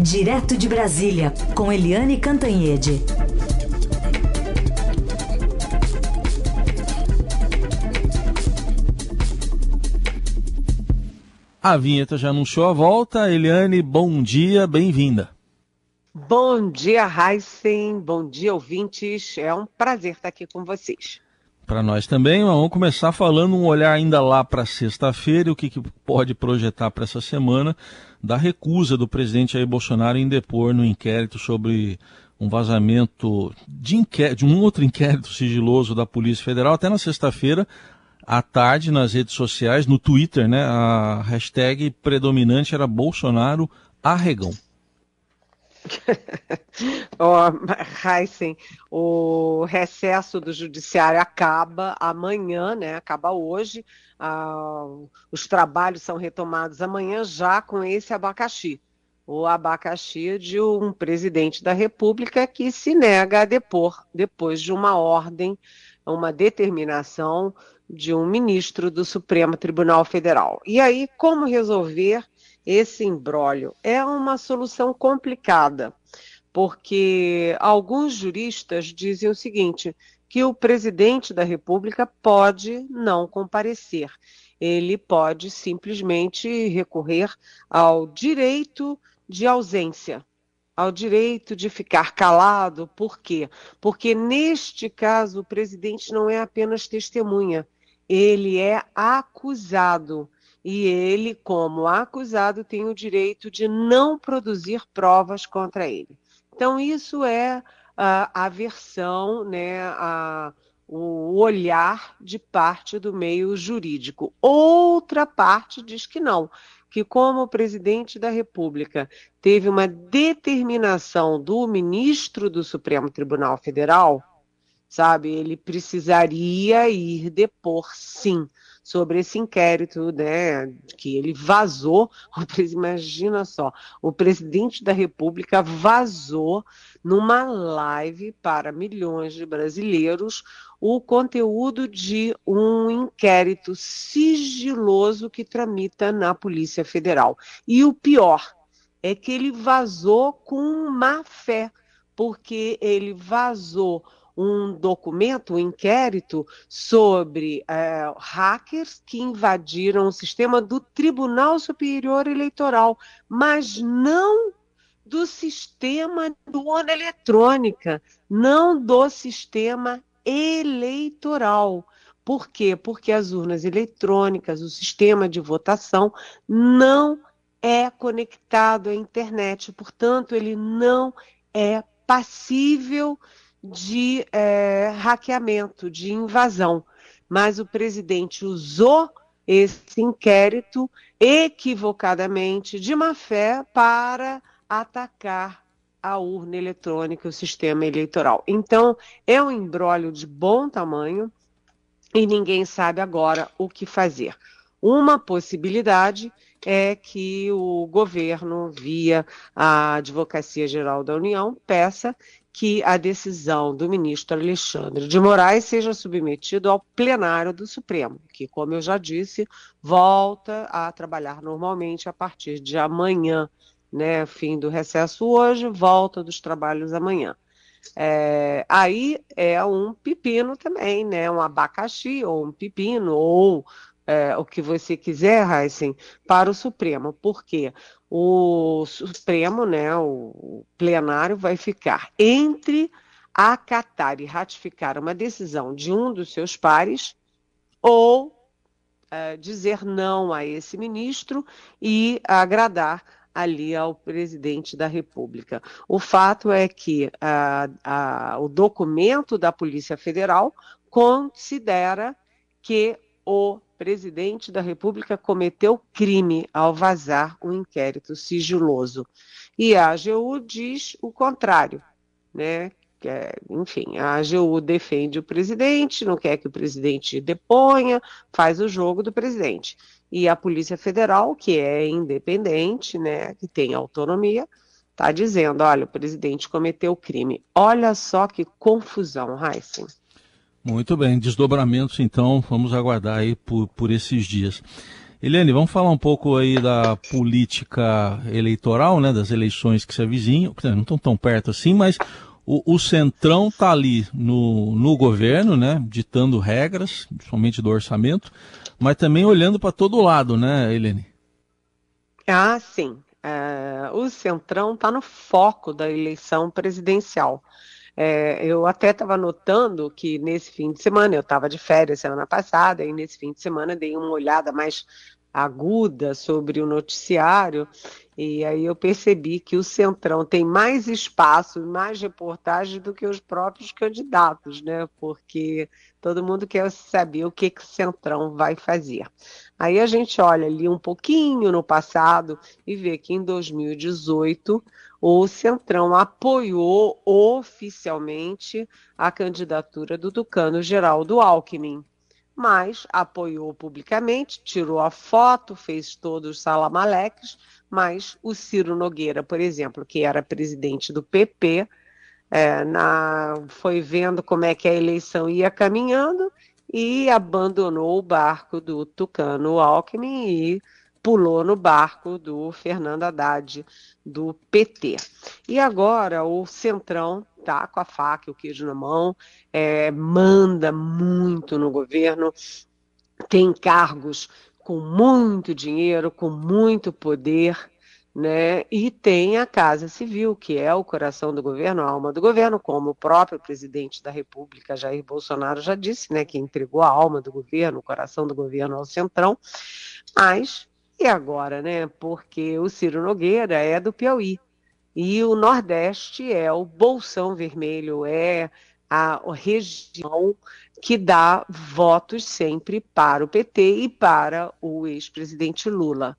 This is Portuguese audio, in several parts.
Direto de Brasília, com Eliane Cantanhede. A vinheta já anunciou a volta. Eliane, bom dia, bem-vinda. Bom dia, Heisen. Bom dia, ouvintes. É um prazer estar aqui com vocês. Para nós também, vamos começar falando um olhar ainda lá para sexta-feira, o que, que pode projetar para essa semana da recusa do presidente Jair Bolsonaro em depor no inquérito sobre um vazamento de, inquérito, de um outro inquérito sigiloso da Polícia Federal. Até na sexta-feira, à tarde, nas redes sociais, no Twitter, né, a hashtag predominante era Bolsonaro arregão. oh, Heisen, o recesso do judiciário acaba amanhã, né? Acaba hoje. Ah, os trabalhos são retomados amanhã já com esse abacaxi. O abacaxi de um presidente da República que se nega a depor depois de uma ordem, uma determinação de um ministro do Supremo Tribunal Federal. E aí, como resolver esse imbróglio? É uma solução complicada, porque alguns juristas dizem o seguinte: que o presidente da República pode não comparecer. Ele pode simplesmente recorrer ao direito de ausência, ao direito de ficar calado. Por quê? Porque neste caso o presidente não é apenas testemunha, ele é acusado. E ele, como acusado, tem o direito de não produzir provas contra ele. Então, isso é a, a versão, né, a, o olhar de parte do meio jurídico. Outra parte diz que não, que como o presidente da República teve uma determinação do ministro do Supremo Tribunal Federal, sabe? Ele precisaria ir depor, sim, sobre esse inquérito, né? Que ele vazou. Imagina só, o presidente da República vazou numa live para milhões de brasileiros o conteúdo de um inquérito sigiloso que tramita na Polícia Federal. E o pior é que ele vazou com má fé, porque ele vazou um documento, um inquérito sobre é, hackers que invadiram o sistema do Tribunal Superior Eleitoral, mas não do sistema do urna eletrônica, não do sistema eleitoral. Por quê? Porque as urnas eletrônicas, o sistema de votação, não é conectado à internet, portanto, ele não é passível de é, hackeamento, de invasão. Mas o presidente usou esse inquérito equivocadamente, de má fé, para atacar a urna eletrônica, o sistema eleitoral. Então, é um embrólio de bom tamanho e ninguém sabe agora o que fazer. Uma possibilidade é que o governo, via a Advocacia Geral da União, peça que a decisão do ministro Alexandre de Moraes seja submetida ao plenário do Supremo, que, como eu já disse, volta a trabalhar normalmente a partir de amanhã, né? Fim do recesso hoje, volta dos trabalhos amanhã. É, aí é um pepino também, né? Um abacaxi, ou um pepino, ou é, o que você quiser, Heisen, para o Supremo. Por quê? O Supremo, né, o plenário, vai ficar entre acatar e ratificar uma decisão de um dos seus pares ou é, dizer não a esse ministro e agradar ali ao presidente da República. O fato é que a, a, o documento da Polícia Federal considera que o presidente da República cometeu crime ao vazar um inquérito sigiloso. E a AGU diz o contrário, né? É, enfim, a AGU defende o presidente, não quer que o presidente deponha, faz o jogo do presidente. E a Polícia Federal, que é independente, né, que tem autonomia, está dizendo, olha, o presidente cometeu crime. Olha só que confusão, Heisen. Muito bem, desdobramentos então, vamos aguardar aí por, por esses dias. Eliane, vamos falar um pouco aí da política eleitoral, né, das eleições que se avizinham, não estão tão perto assim, mas o, o Centrão está ali no, no governo, né, ditando regras, somente do orçamento, mas também olhando para todo lado, né, Eliane? Ah, sim. É, o Centrão está no foco da eleição presidencial. É, eu até estava notando que nesse fim de semana, eu estava de férias semana passada, e nesse fim de semana dei uma olhada mais aguda sobre o noticiário, e aí eu percebi que o Centrão tem mais espaço, mais reportagem do que os próprios candidatos, né? Porque todo mundo quer saber o que, que o Centrão vai fazer. Aí a gente olha ali um pouquinho no passado e vê que em 2018 o Centrão apoiou oficialmente a candidatura do Tucano Geraldo Alckmin, mas apoiou publicamente, tirou a foto, fez todos os salamaleques, mas o Ciro Nogueira, por exemplo, que era presidente do PP, é, na, foi vendo como é que a eleição ia caminhando e abandonou o barco do Tucano Alckmin e pulou no barco do Fernando Haddad, do PT. E agora o Centrão está com a faca e o queijo na mão, é, manda muito no governo, tem cargos com muito dinheiro, com muito poder, né? E tem a Casa Civil, que é o coração do governo, a alma do governo, como o próprio presidente da República, Jair Bolsonaro, já disse, né? Que entregou a alma do governo, o coração do governo ao Centrão. Mas e agora, né? Porque o Ciro Nogueira é do Piauí. E o Nordeste é o bolsão vermelho, é a região que dá votos sempre para o PT e para o ex-presidente Lula.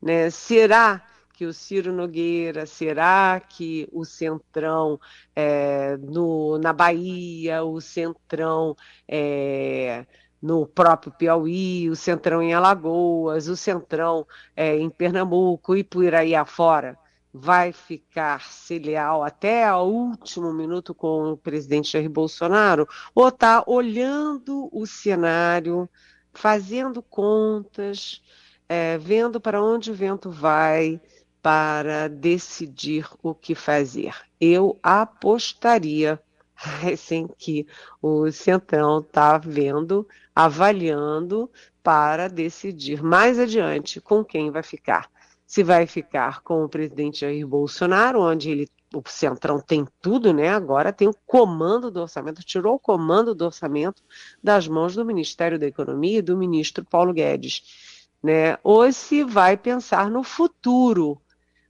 Né? Será que o Ciro Nogueira, será que o Centrão é, no, na Bahia, o Centrão é, no próprio Piauí, o Centrão em Alagoas, o Centrão é, em Pernambuco e por aí afora, vai ficar se leal até o último minuto com o presidente Jair Bolsonaro, ou está olhando o cenário, fazendo contas, é, vendo para onde o vento vai, para decidir o que fazer. Eu apostaria assim que o Centrão está vendo, avaliando para decidir mais adiante com quem vai ficar. Se vai ficar com o presidente Jair Bolsonaro, onde ele, o Centrão tem tudo, né? Agora tem o comando do orçamento, tirou o comando do orçamento das mãos do Ministério da Economia e do ministro Paulo Guedes. Né? Ou se vai pensar no futuro,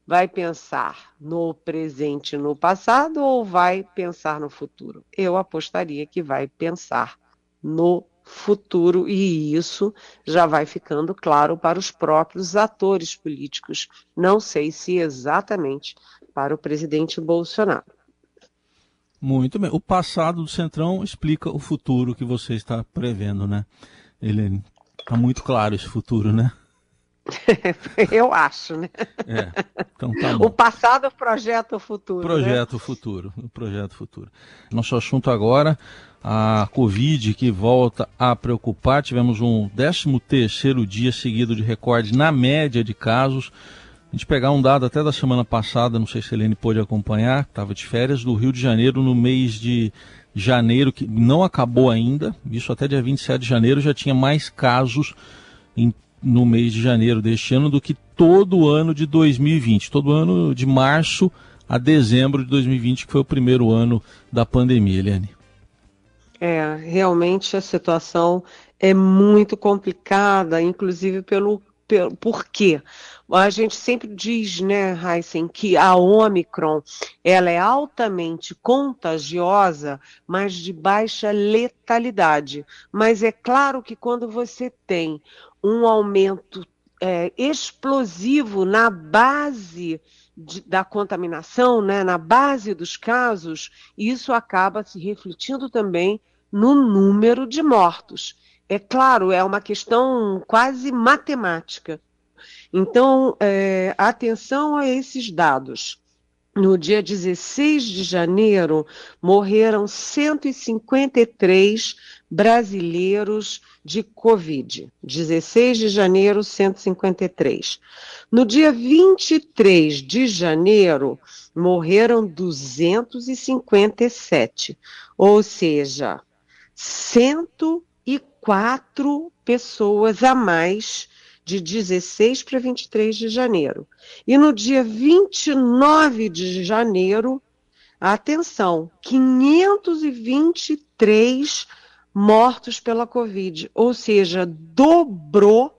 vai pensar no presente, no passado ou vai pensar no futuro? Eu apostaria que vai pensar no futuro e isso já vai ficando claro para os próprios atores políticos. Não sei se exatamente para o presidente Bolsonaro. Muito bem. O passado do Centrão explica o futuro que você está prevendo, né? Ele está muito claro esse futuro, né? Eu acho, né? É, então tá. O passado projeta o futuro. Projeto né? o futuro, o projeto futuro. Nosso assunto agora, a Covid que volta a preocupar. Tivemos um 13 terceiro dia seguido de recorde na média de casos. A gente pegar um dado até da semana passada, não sei se a Helene pôde acompanhar, estava de férias, do Rio de Janeiro no mês de janeiro, que não acabou ainda, isso até dia 27 de janeiro já tinha mais casos em no mês de janeiro deste ano do que todo ano de 2020, todo ano de março a dezembro de 2020, que foi o primeiro ano da pandemia, Eliane. É, realmente a situação é muito complicada, inclusive pelo, pelo por quê? A gente sempre diz, né, Heisen, que a Omicron ela é altamente contagiosa, mas de baixa letalidade. Mas é claro que quando você tem um aumento é, explosivo na base de, da contaminação, né, na base dos casos, isso acaba se refletindo também no número de mortos. É claro, é uma questão quase matemática. Então, é, atenção a esses dados. No dia 16 de janeiro, morreram 153 brasileiros de Covid. 16 de janeiro, 153. No dia 23 de janeiro, morreram 257, ou seja, 104 pessoas a mais de 16 para 23 de janeiro. E no dia 29 de janeiro, atenção, 523 mortos pela Covid, ou seja, dobrou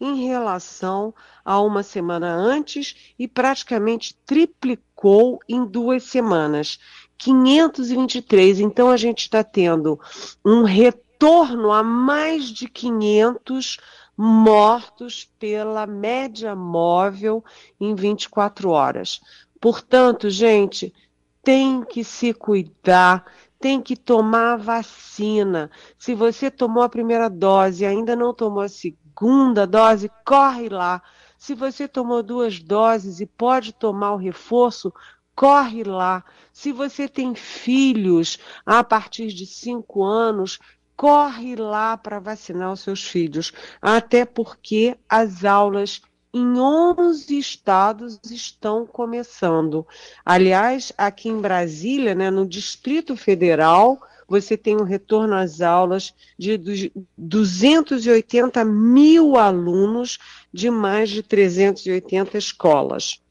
em relação a uma semana antes e praticamente triplicou em duas semanas. 523. Então a gente está tendo um retorno a mais de 500 mortos pela média móvel em 24 horas. Portanto, gente, tem que se cuidar, tem que tomar vacina. Se você tomou a primeira dose e ainda não tomou a segunda dose, corre lá. Se você tomou duas doses e pode tomar o reforço, corre lá. Se você tem filhos a partir de cinco anos, corre lá para vacinar os seus filhos, até porque as aulas em 11 estados estão começando. Aliás, aqui em Brasília, né, no Distrito Federal, você tem um retorno às aulas de 280 mil alunos de mais de 380 escolas.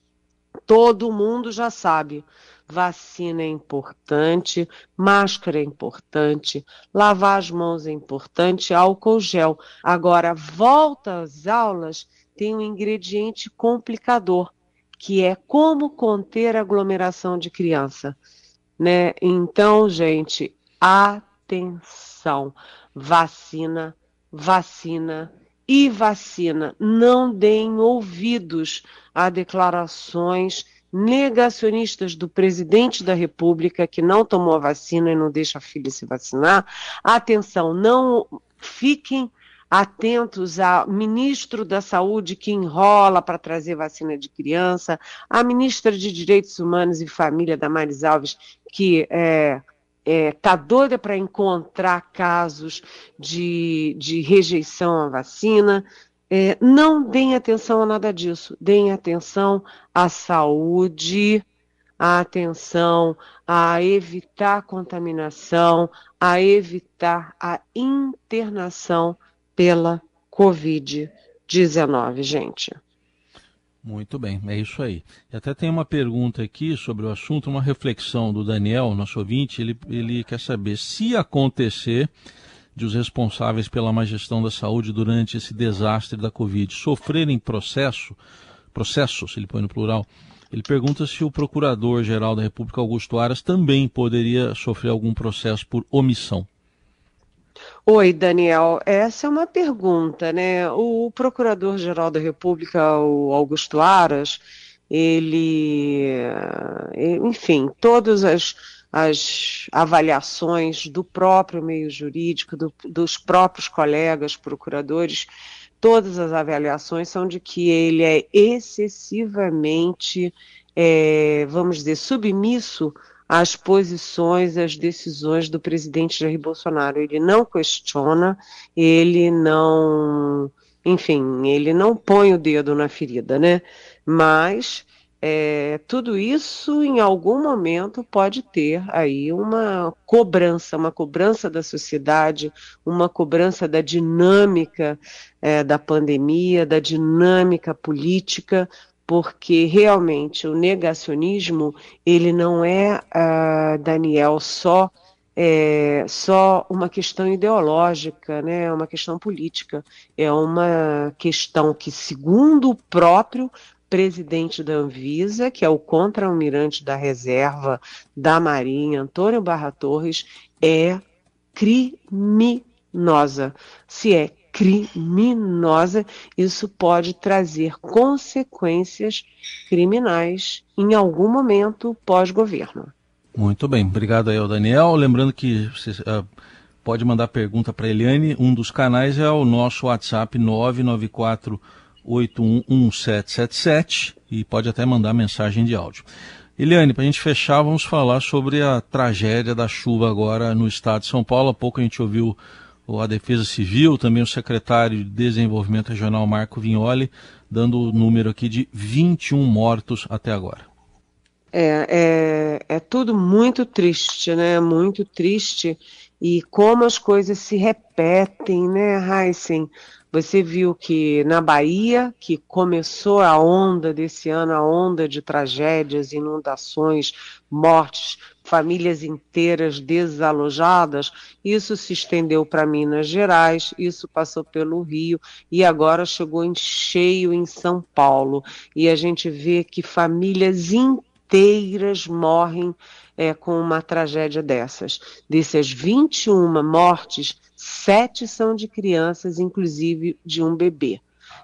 Todo mundo já sabe vacina é importante, máscara é importante, lavar as mãos é importante, álcool gel. Agora, volta às aulas tem um ingrediente complicador, que é como conter aglomeração de criança. Né? Então, gente, atenção, vacina, vacina e vacina. Não deem ouvidos a declarações negacionistas do presidente da República que não tomou a vacina e não deixa a filha se vacinar. Atenção, não fiquem atentos ao ministro da Saúde que enrola para trazer vacina de criança, a ministra de Direitos Humanos e Família, Damares Alves, que é, é, tá doida para encontrar casos de, de rejeição à vacina. É, não deem atenção a nada disso, deem atenção à saúde, à atenção a evitar contaminação, a evitar a internação pela Covid-19, gente. Muito bem, é isso aí. E até tem uma pergunta aqui sobre o assunto, uma reflexão do Daniel, nosso ouvinte. Ele, ele quer saber se acontecer de os responsáveis pela má gestão da saúde durante esse desastre da Covid sofrerem processo, processos, ele põe no plural, ele pergunta se o Procurador-Geral da República, Augusto Aras, também poderia sofrer algum processo por omissão. Oi, Daniel. Essa é uma pergunta, né? O Procurador-Geral da República, o Augusto Aras, ele, enfim, todas as as avaliações do próprio meio jurídico, do, dos próprios colegas procuradores, todas as avaliações são de que ele é excessivamente, é, vamos dizer, submisso às posições, às decisões do presidente Jair Bolsonaro. Ele não questiona, ele não, enfim, ele não põe o dedo na ferida, né? Mas é, tudo isso em algum momento pode ter aí uma cobrança, uma cobrança da sociedade, uma cobrança da dinâmica é, da pandemia, da dinâmica política, porque realmente o negacionismo ele não é, uh, Daniel, só é, só uma questão ideológica, né, é uma questão política, é uma questão que, segundo o próprio presidente da Anvisa, que é o contra-almirante da reserva da Marinha, Antônio Barra Torres, é criminosa. Se é criminosa, isso pode trazer consequências criminais em algum momento pós-governo. Muito bem, obrigado aí ao Daniel. Lembrando que você uh, pode mandar pergunta para Eliane, um dos canais é o nosso WhatsApp 994 811777 e pode até mandar mensagem de áudio. Eliane, para a gente fechar, vamos falar sobre a tragédia da chuva agora no estado de São Paulo. Há pouco a gente ouviu a Defesa Civil, também o secretário de Desenvolvimento Regional, Marco Vignoli, dando o número aqui de 21 mortos até agora. É, é, é tudo muito triste, né? Muito triste. E como as coisas se repetem, né, Heisen? Você viu que na Bahia, que começou a onda desse ano, a onda de tragédias, inundações, mortes, famílias inteiras desalojadas, isso se estendeu para Minas Gerais, isso passou pelo Rio e agora chegou em cheio em São Paulo. E a gente vê que famílias inteiras morrem é, com uma tragédia dessas. Dessas 21 mortes, sete são de crianças, inclusive de um bebê.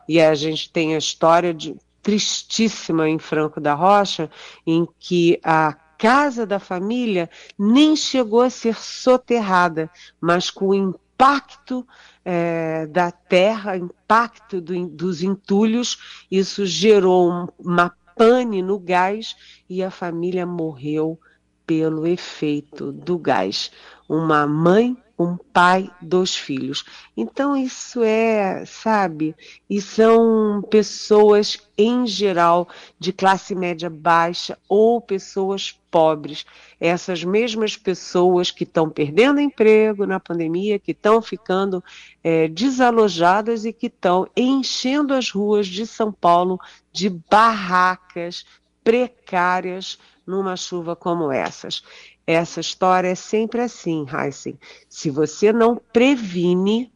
E a gente tem a história de, tristíssima em Franco da Rocha, em que a casa da família nem chegou a ser soterrada, mas com o impacto é, da terra, impacto do, dos entulhos, isso gerou um, uma pane no gás e a família morreu pelo efeito do gás. Uma mãe, um pai, dois filhos. Então, isso é, sabe, e são pessoas em geral de classe média baixa ou pessoas pobres. Essas mesmas pessoas que estão perdendo emprego na pandemia, que estão ficando é, desalojadas e que estão enchendo as ruas de São Paulo de barracas precárias numa chuva como essas. Essa história é sempre assim, Heisen. Se você não previne,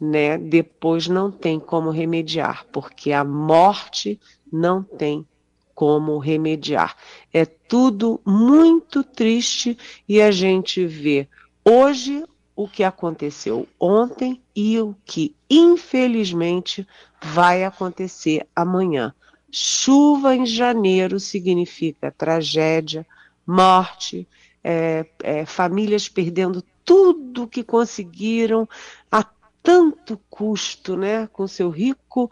né, depois não tem como remediar, porque a morte não tem como remediar. É tudo muito triste e a gente vê hoje o que aconteceu ontem e o que infelizmente vai acontecer amanhã. Chuva em janeiro significa tragédia, morte, é, é, famílias perdendo tudo que conseguiram a tanto custo, né, com seu rico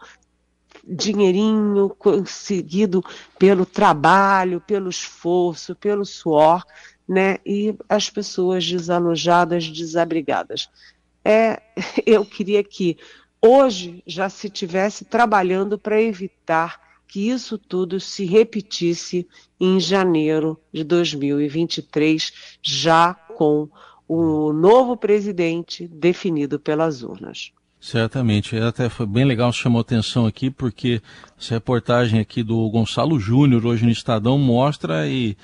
dinheirinho conseguido pelo trabalho, pelo esforço, pelo suor, né, e as pessoas desalojadas, desabrigadas. É, eu queria que hoje já se tivesse trabalhando para evitar que isso tudo se repetisse em janeiro de 2023, já com o novo presidente definido pelas urnas. Certamente, até foi bem legal, chamou atenção aqui, porque essa reportagem aqui do Gonçalo Júnior, hoje no Estadão, mostra e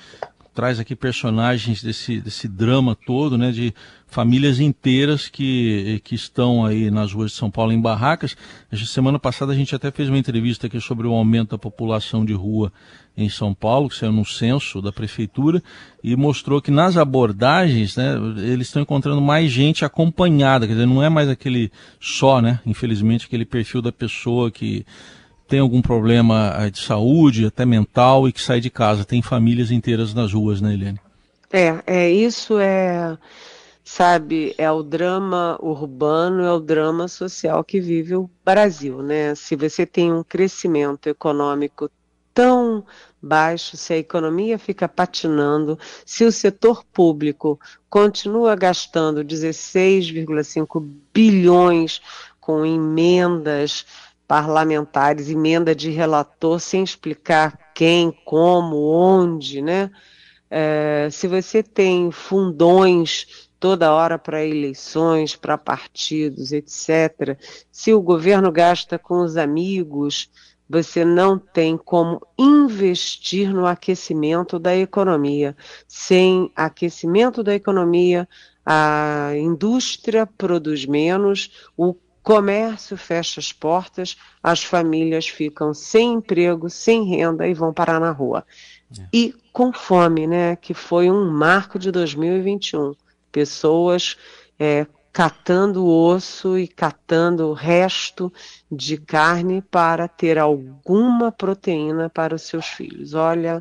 traz aqui personagens desse, desse drama todo, né, de famílias inteiras que, que estão aí nas ruas de São Paulo em barracas. Semana passada a gente até fez uma entrevista aqui sobre o aumento da população de rua em São Paulo, que saiu no censo da prefeitura, e mostrou que nas abordagens, né, eles estão encontrando mais gente acompanhada, quer dizer, não é mais aquele só, né, infelizmente, aquele perfil da pessoa que tem algum problema eh, de saúde, até mental, e que sai de casa. Tem famílias inteiras nas ruas, né, Eliane? É, é isso é, sabe, é o drama urbano, é o drama social que vive o Brasil, né? Se você tem um crescimento econômico tão baixo, se a economia fica patinando, se o setor público continua gastando 16,5 bilhões com emendas parlamentares, emenda de relator, sem explicar quem, como, onde, né? É, se você tem fundões toda hora para eleições, para partidos, etc., se o governo gasta com os amigos, você não tem como investir no aquecimento da economia. Sem aquecimento da economia, a indústria produz menos, o comércio fecha as portas, as famílias ficam sem emprego, sem renda e vão parar na rua. É. E com fome, né, que foi um marco de 2021. Pessoas é, catando osso e catando o resto de carne para ter alguma proteína para os seus filhos. Olha,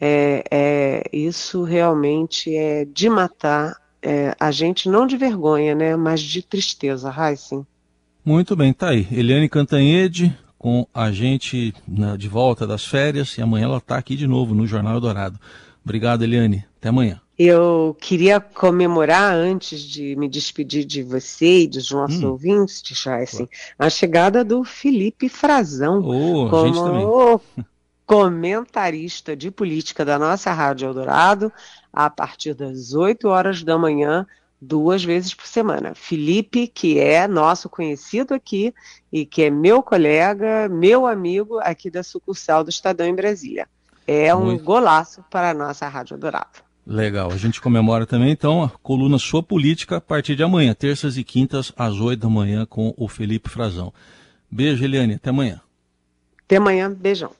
é, é, isso realmente é de matar é, a gente, não de vergonha, né, mas de tristeza, Heisen. Muito bem, tá aí. Eliane Cantanhede com a gente né, de volta das férias e amanhã ela está aqui de novo no Jornal Dourado. Obrigado, Eliane. Até amanhã. Eu queria comemorar, antes de me despedir de você e dos nossos hum. ouvintes, Chaysen, a chegada do Felipe Frazão oh, como comentarista de política da nossa Rádio Eldorado, a partir das 8 horas da manhã, duas vezes por semana. Felipe, que é nosso conhecido aqui e que é meu colega, meu amigo aqui da sucursal do Estadão em Brasília. É um Muito. golaço para a nossa Rádio Eldorado. Legal. A gente comemora também, então, a coluna Sua Política a partir de amanhã, terças e quintas, às oito da manhã, com o Felipe Frazão. Beijo, Eliane. Até amanhã. Até amanhã. Beijão.